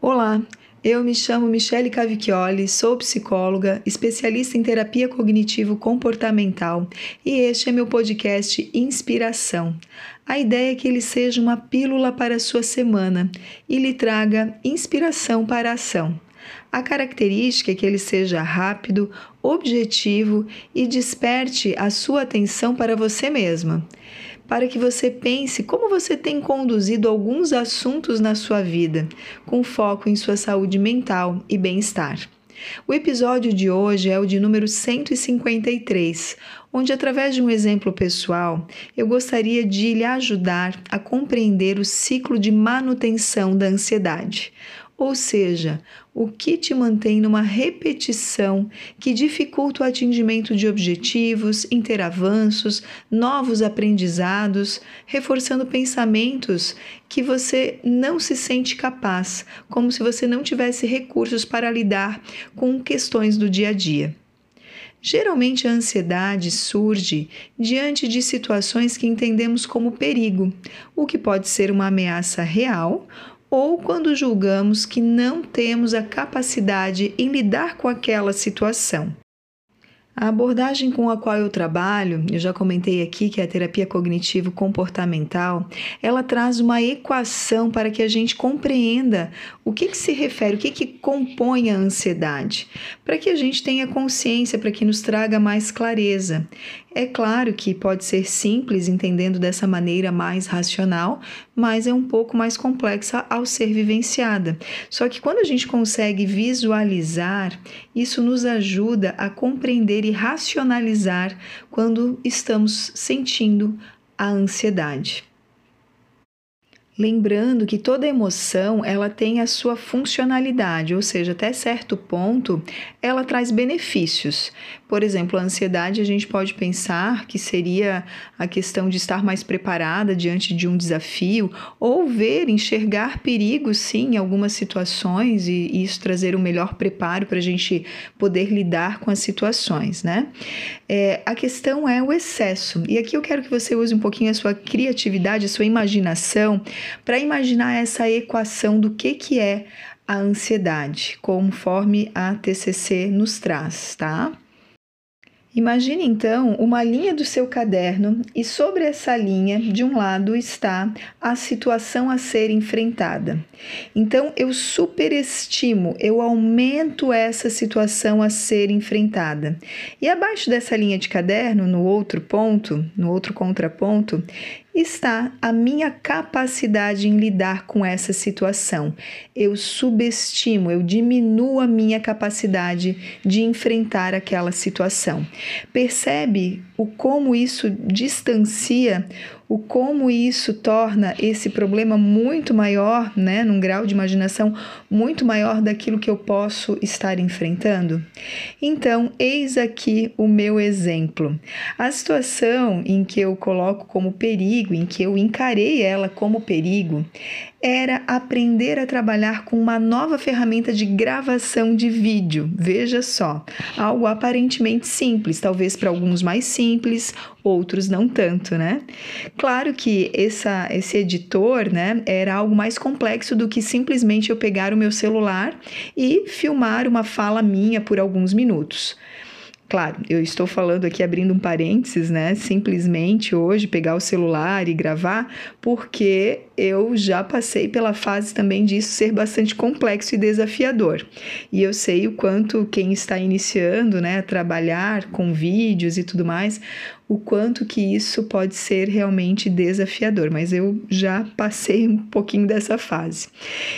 Olá, eu me chamo Michele Cavicchioli, sou psicóloga, especialista em terapia cognitivo-comportamental e este é meu podcast Inspiração. A ideia é que ele seja uma pílula para a sua semana e lhe traga inspiração para a ação. A característica é que ele seja rápido, objetivo e desperte a sua atenção para você mesma para que você pense como você tem conduzido alguns assuntos na sua vida, com foco em sua saúde mental e bem-estar. O episódio de hoje é o de número 153, onde, através de um exemplo pessoal, eu gostaria de lhe ajudar a compreender o ciclo de manutenção da ansiedade, ou seja, o que te mantém numa repetição que dificulta o atingimento de objetivos, interavanços, novos aprendizados, reforçando pensamentos que você não se sente capaz, como se você não tivesse recursos para lidar com questões do dia a dia. Geralmente a ansiedade surge diante de situações que entendemos como perigo, o que pode ser uma ameaça real ou quando julgamos que não temos a capacidade em lidar com aquela situação. A abordagem com a qual eu trabalho, eu já comentei aqui que é a terapia cognitivo comportamental, ela traz uma equação para que a gente compreenda o que, que se refere, o que, que compõe a ansiedade, para que a gente tenha consciência, para que nos traga mais clareza. É claro que pode ser simples, entendendo dessa maneira mais racional, mas é um pouco mais complexa ao ser vivenciada. Só que quando a gente consegue visualizar, isso nos ajuda a compreender e racionalizar quando estamos sentindo a ansiedade. Lembrando que toda emoção ela tem a sua funcionalidade, ou seja, até certo ponto ela traz benefícios. Por exemplo, a ansiedade a gente pode pensar que seria a questão de estar mais preparada diante de um desafio, ou ver, enxergar perigos sim em algumas situações e, isso trazer um melhor preparo para a gente poder lidar com as situações, né? É, a questão é o excesso. E aqui eu quero que você use um pouquinho a sua criatividade, a sua imaginação para imaginar essa equação do que, que é a ansiedade, conforme a TCC nos traz, tá? Imagine então uma linha do seu caderno e sobre essa linha, de um lado, está a situação a ser enfrentada. Então eu superestimo, eu aumento essa situação a ser enfrentada. E abaixo dessa linha de caderno, no outro ponto, no outro contraponto, está a minha capacidade em lidar com essa situação. Eu subestimo, eu diminuo a minha capacidade de enfrentar aquela situação. Percebe o como isso distancia o como isso torna esse problema muito maior, né, num grau de imaginação muito maior daquilo que eu posso estar enfrentando? Então, eis aqui o meu exemplo. A situação em que eu coloco como perigo, em que eu encarei ela como perigo, era aprender a trabalhar com uma nova ferramenta de gravação de vídeo. Veja só, algo aparentemente simples, talvez para alguns mais simples, outros não tanto, né? Claro que essa, esse editor, né, era algo mais complexo do que simplesmente eu pegar o meu celular e filmar uma fala minha por alguns minutos. Claro, eu estou falando aqui abrindo um parênteses, né? Simplesmente hoje pegar o celular e gravar, porque eu já passei pela fase também disso ser bastante complexo e desafiador. E eu sei o quanto quem está iniciando, né, a trabalhar com vídeos e tudo mais, o quanto que isso pode ser realmente desafiador, mas eu já passei um pouquinho dessa fase.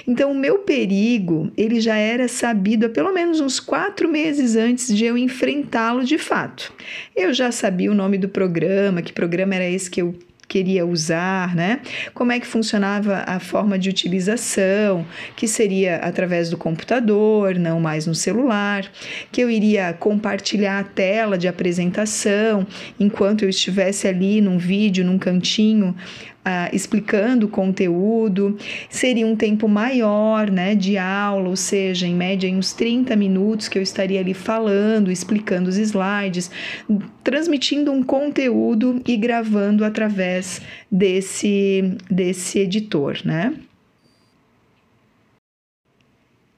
Então, o meu perigo, ele já era sabido há pelo menos uns quatro meses antes de eu enfrentá-lo de fato. Eu já sabia o nome do programa, que programa era esse que eu queria usar, né? Como é que funcionava a forma de utilização, que seria através do computador, não mais no celular, que eu iria compartilhar a tela de apresentação enquanto eu estivesse ali num vídeo, num cantinho, ah, explicando o conteúdo, seria um tempo maior né, de aula, ou seja, em média em uns 30 minutos que eu estaria ali falando, explicando os slides, transmitindo um conteúdo e gravando através desse, desse editor, né?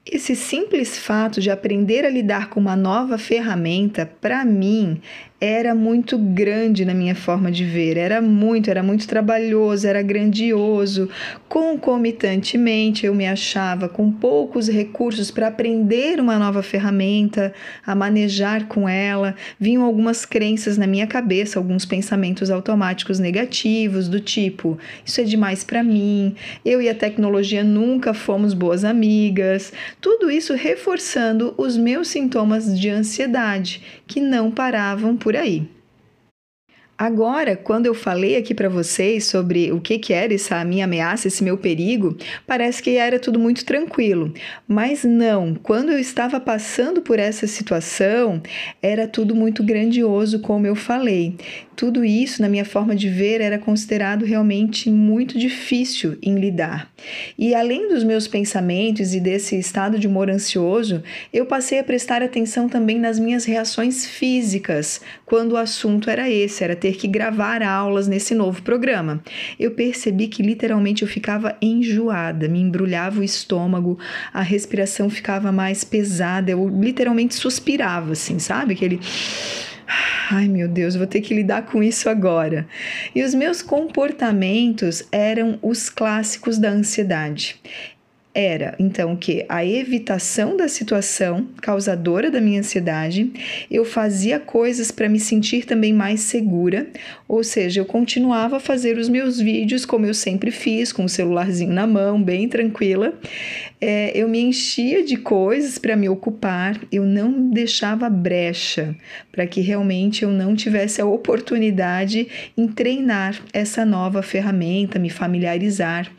Esse simples fato de aprender a lidar com uma nova ferramenta, para mim, era muito grande na minha forma de ver, era muito, era muito trabalhoso, era grandioso. Concomitantemente, eu me achava com poucos recursos para aprender uma nova ferramenta, a manejar com ela. Vinham algumas crenças na minha cabeça, alguns pensamentos automáticos negativos, do tipo: isso é demais para mim, eu e a tecnologia nunca fomos boas amigas. Tudo isso reforçando os meus sintomas de ansiedade, que não paravam por aí. Agora, quando eu falei aqui para vocês sobre o que, que era essa minha ameaça, esse meu perigo, parece que era tudo muito tranquilo. Mas não, quando eu estava passando por essa situação, era tudo muito grandioso, como eu falei tudo isso, na minha forma de ver, era considerado realmente muito difícil em lidar. E além dos meus pensamentos e desse estado de humor ansioso, eu passei a prestar atenção também nas minhas reações físicas, quando o assunto era esse, era ter que gravar aulas nesse novo programa. Eu percebi que literalmente eu ficava enjoada, me embrulhava o estômago, a respiração ficava mais pesada, eu literalmente suspirava, assim, sabe? Aquele Ai meu Deus, vou ter que lidar com isso agora. E os meus comportamentos eram os clássicos da ansiedade era então que a evitação da situação causadora da minha ansiedade, eu fazia coisas para me sentir também mais segura, ou seja, eu continuava a fazer os meus vídeos como eu sempre fiz, com o celularzinho na mão, bem tranquila. É, eu me enchia de coisas para me ocupar, eu não deixava brecha para que realmente eu não tivesse a oportunidade em treinar essa nova ferramenta, me familiarizar.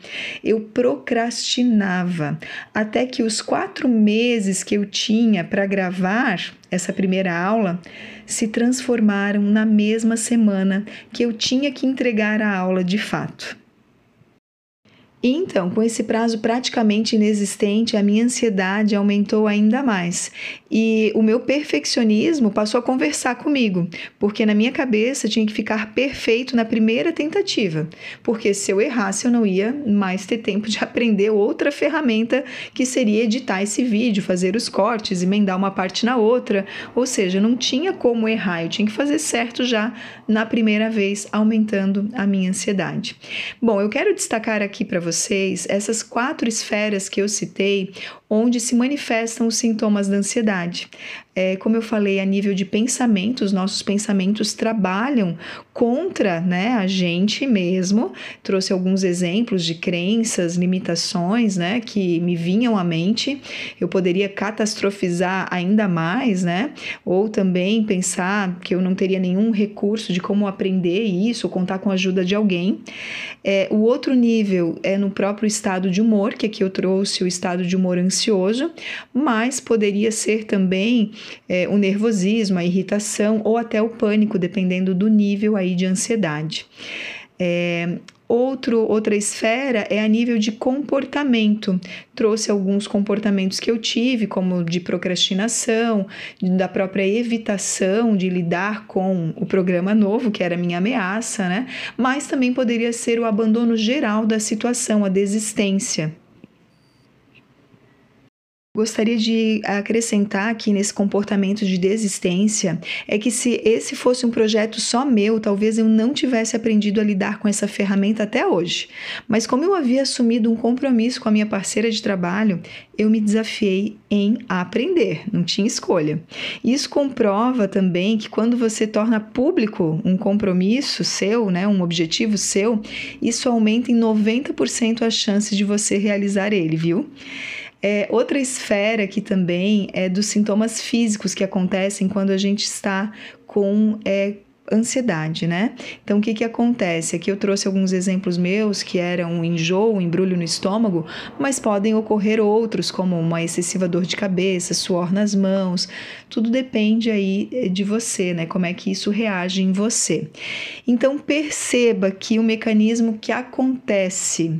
Eu procrastinava até que os quatro meses que eu tinha para gravar essa primeira aula se transformaram na mesma semana que eu tinha que entregar a aula de fato. Então, com esse prazo praticamente inexistente, a minha ansiedade aumentou ainda mais. E o meu perfeccionismo passou a conversar comigo, porque na minha cabeça tinha que ficar perfeito na primeira tentativa, porque se eu errasse, eu não ia mais ter tempo de aprender outra ferramenta que seria editar esse vídeo, fazer os cortes, emendar uma parte na outra. Ou seja, não tinha como errar, eu tinha que fazer certo já na primeira vez, aumentando a minha ansiedade. Bom, eu quero destacar aqui para vocês vocês essas quatro esferas que eu citei, onde se manifestam os sintomas da ansiedade. É, como eu falei, a nível de pensamento, os nossos pensamentos trabalham contra né, a gente mesmo. Trouxe alguns exemplos de crenças, limitações né, que me vinham à mente. Eu poderia catastrofizar ainda mais, né? Ou também pensar que eu não teria nenhum recurso de como aprender isso, contar com a ajuda de alguém. É, o outro nível é no próprio estado de humor, que aqui eu trouxe o estado de humor ansioso, mas poderia ser também é, o nervosismo, a irritação ou até o pânico, dependendo do nível aí de ansiedade. É, Outro, outra esfera é a nível de comportamento. Trouxe alguns comportamentos que eu tive, como de procrastinação, da própria evitação de lidar com o programa novo, que era minha ameaça, né? Mas também poderia ser o abandono geral da situação, a desistência. Gostaria de acrescentar aqui nesse comportamento de desistência é que se esse fosse um projeto só meu, talvez eu não tivesse aprendido a lidar com essa ferramenta até hoje. Mas como eu havia assumido um compromisso com a minha parceira de trabalho, eu me desafiei em aprender, não tinha escolha. Isso comprova também que quando você torna público um compromisso seu, né, um objetivo seu, isso aumenta em 90% as chances de você realizar ele, viu? É, outra esfera que também é dos sintomas físicos que acontecem quando a gente está com é, ansiedade, né? Então, o que que acontece? Aqui eu trouxe alguns exemplos meus que eram enjoo, embrulho no estômago, mas podem ocorrer outros, como uma excessiva dor de cabeça, suor nas mãos. Tudo depende aí eh, de você, né? Como é que isso reage em você. Então, perceba que o mecanismo que acontece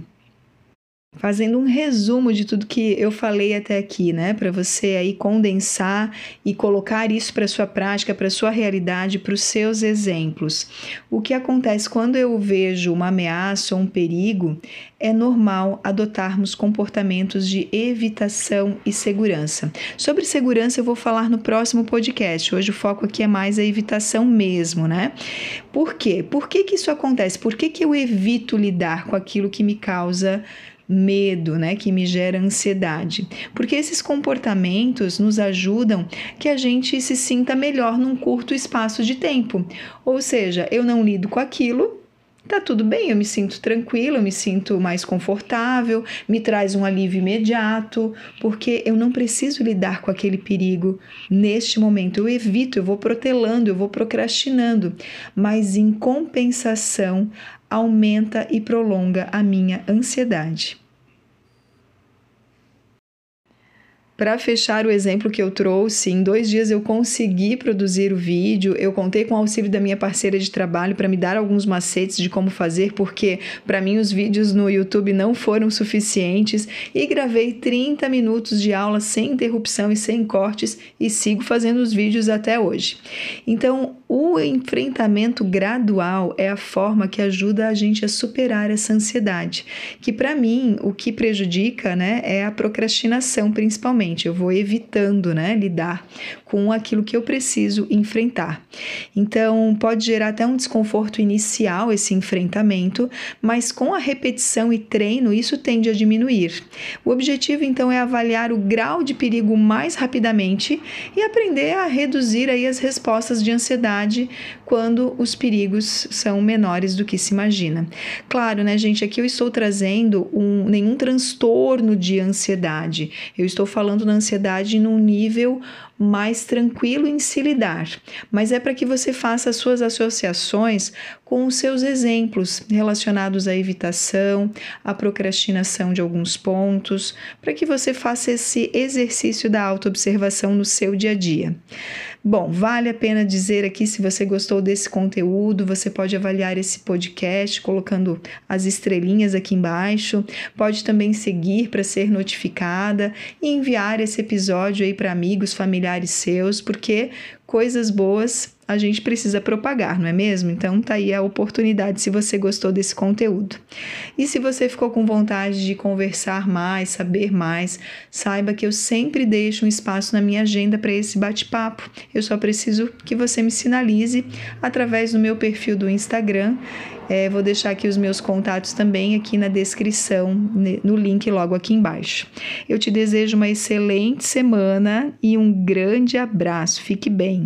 fazendo um resumo de tudo que eu falei até aqui, né, para você aí condensar e colocar isso para sua prática, para sua realidade, para os seus exemplos. O que acontece quando eu vejo uma ameaça ou um perigo, é normal adotarmos comportamentos de evitação e segurança. Sobre segurança eu vou falar no próximo podcast. Hoje o foco aqui é mais a evitação mesmo, né? Por quê? Por que, que isso acontece? Por que, que eu evito lidar com aquilo que me causa medo, né, que me gera ansiedade. Porque esses comportamentos nos ajudam que a gente se sinta melhor num curto espaço de tempo. Ou seja, eu não lido com aquilo, tá tudo bem, eu me sinto tranquilo, eu me sinto mais confortável, me traz um alívio imediato, porque eu não preciso lidar com aquele perigo neste momento. Eu evito, eu vou protelando, eu vou procrastinando, mas em compensação, aumenta e prolonga a minha ansiedade. Para fechar o exemplo que eu trouxe, em dois dias eu consegui produzir o vídeo. Eu contei com o auxílio da minha parceira de trabalho para me dar alguns macetes de como fazer, porque para mim os vídeos no YouTube não foram suficientes. E gravei 30 minutos de aula sem interrupção e sem cortes e sigo fazendo os vídeos até hoje. Então, o enfrentamento gradual é a forma que ajuda a gente a superar essa ansiedade, que para mim o que prejudica, né, é a procrastinação principalmente. Eu vou evitando, né, lidar com aquilo que eu preciso enfrentar. Então, pode gerar até um desconforto inicial esse enfrentamento, mas com a repetição e treino isso tende a diminuir. O objetivo então é avaliar o grau de perigo mais rapidamente e aprender a reduzir aí as respostas de ansiedade quando os perigos são menores do que se imagina. Claro, né, gente? Aqui eu estou trazendo um, nenhum transtorno de ansiedade. Eu estou falando na ansiedade num nível mais tranquilo em se lidar, mas é para que você faça as suas associações com os seus exemplos relacionados à evitação, à procrastinação de alguns pontos, para que você faça esse exercício da autoobservação no seu dia a dia. Bom, vale a pena dizer aqui se você gostou desse conteúdo, você pode avaliar esse podcast colocando as estrelinhas aqui embaixo, pode também seguir para ser notificada e enviar esse episódio aí para amigos, familiares seus, porque coisas boas a gente precisa propagar, não é mesmo? Então tá aí a oportunidade se você gostou desse conteúdo. E se você ficou com vontade de conversar mais, saber mais, saiba que eu sempre deixo um espaço na minha agenda para esse bate-papo. Eu só preciso que você me sinalize através do meu perfil do Instagram. É, vou deixar aqui os meus contatos também aqui na descrição, no link logo aqui embaixo. Eu te desejo uma excelente semana e um grande abraço. Fique bem.